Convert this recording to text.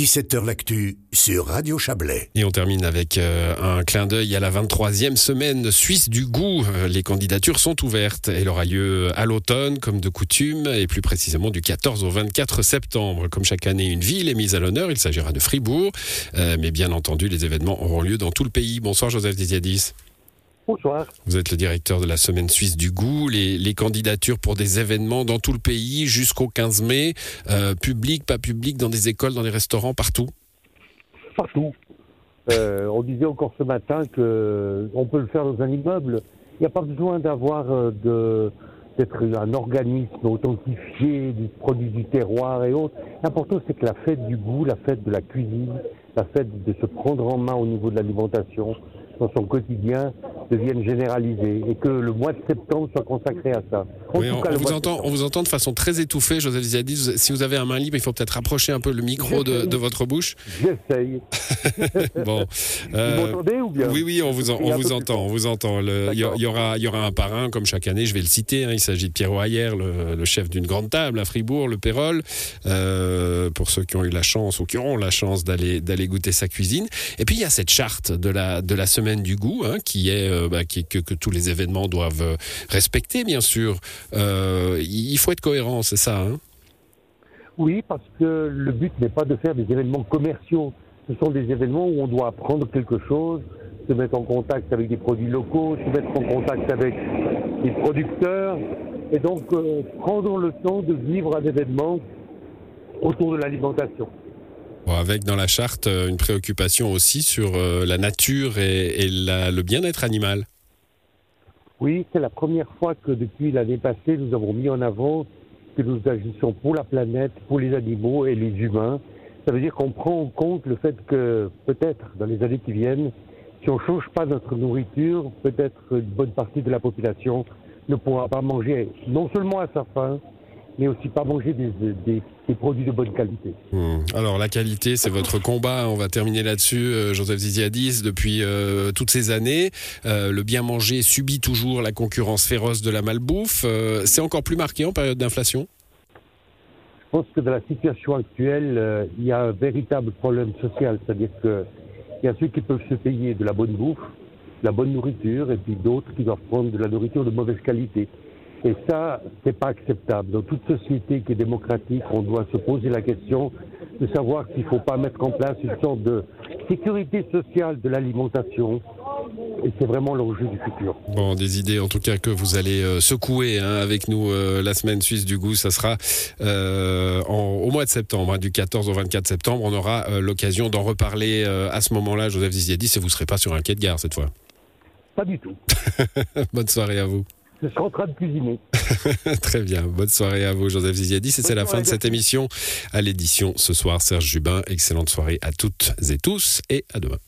17h L'actu sur Radio Chablais. Et on termine avec euh, un clin d'œil à la 23e semaine suisse du goût. Euh, Les candidatures sont ouvertes. Elle aura lieu à l'automne, comme de coutume, et plus précisément du 14 au 24 septembre. Comme chaque année, une ville est mise à l'honneur. Il s'agira de Fribourg. Euh, mais bien entendu, les événements auront lieu dans tout le pays. Bonsoir, Joseph Diziadis. Bonsoir. Vous êtes le directeur de la Semaine suisse du goût. Les, les candidatures pour des événements dans tout le pays jusqu'au 15 mai, euh, public, pas public, dans des écoles, dans des restaurants, partout. Partout. Euh, on disait encore ce matin que on peut le faire dans un immeuble. Il n'y a pas besoin d'avoir euh, de d'être un organisme authentifié du produit du terroir et autres. L'important c'est que la fête du goût, la fête de la cuisine, la fête de se prendre en main au niveau de l'alimentation dans son quotidien devienne généralisée et que le mois de septembre soit consacré à ça. En Oui, tout on, cas, on le vous entend, on vous entend de façon très étouffée, Joseph Ziadis. Si vous avez un main libre, il faut peut-être rapprocher un peu le micro de, de votre bouche. J'essaye. Bon, Vous euh, m'entendez ou bien? oui, oui, on vous, en- on vous entend, on vous entend. Il y, y aura, y aura un parrain, comme chaque année. Je vais le citer. hein, il s'agit de Pierrot Ayer, le, le chef d'une grande table à Fribourg, le Pérol. euh, pour ceux qui ont eu la chance ou qui auront la chance d'aller d'aller goûter sa cuisine. Et puis il y a cette charte de la de la semaine du goût, hein, qui est, euh, bah, qui, que, tous les événements doivent euh, respecter, bien sûr. Euh, il faut être cohérent, c'est ça. Hein? Oui, parce que le but n'est pas de faire des événements commerciaux. Ce sont des événements où on doit apprendre quelque chose, se mettre en contact avec des produits locaux, se mettre en contact avec des producteurs, et donc euh, prendre le temps de vivre un événement autour de l'alimentation. Avec dans la charte euh, une préoccupation aussi sur euh, la nature et, le bien-être animal. Oui, c'est la première fois que depuis l'année passée, nous avons mis en avant que nous agissons pour la planète, pour les animaux et les humains. Ça veut dire qu'on prend en compte le fait que peut-être dans les années qui viennent, si on ne change pas notre nourriture, peut-être une bonne partie de la population ne pourra pas manger non seulement à sa faim, mais aussi pas manger des, des- des produits de bonne qualité. Hmm. Alors la qualité, c'est votre combat. On va terminer là-dessus, euh, Joseph Ziziadis. Depuis euh, toutes ces années, euh, le bien manger subit toujours la concurrence féroce de la malbouffe. C'est encore plus marqué en période d'inflation? Je pense que dans la situation actuelle, il y a un véritable problème social, c'est-à-dire que il y a ceux qui peuvent se payer de la bonne bouffe, de la bonne nourriture, et puis d'autres qui doivent prendre de la nourriture de mauvaise qualité. Et ça, c'est pas acceptable. Dans toute société qui est démocratique, on doit se poser la question de savoir qu'il ne faut pas mettre en place une sorte de sécurité sociale de l'alimentation. Et c'est vraiment l'enjeu du futur. Bon, des idées en tout cas que vous allez euh, secouer hein, avec nous euh, la semaine suisse du goût. Ça sera euh, en- au mois de septembre, hein, du 14 au 24 septembre. On aura euh, l'occasion d'en reparler à ce moment-là, Joseph Ziziadis, et vous ne serez pas sur un quai de gare cette fois. Pas du tout. Bonne soirée à vous. Je serai en train de cuisiner. Très bien. Bonne soirée à vous, Joseph Ziziadis. Et c'est la fin de cette émission. À l'édition ce soir, Serge Jubin. Excellente soirée à toutes et tous et à demain.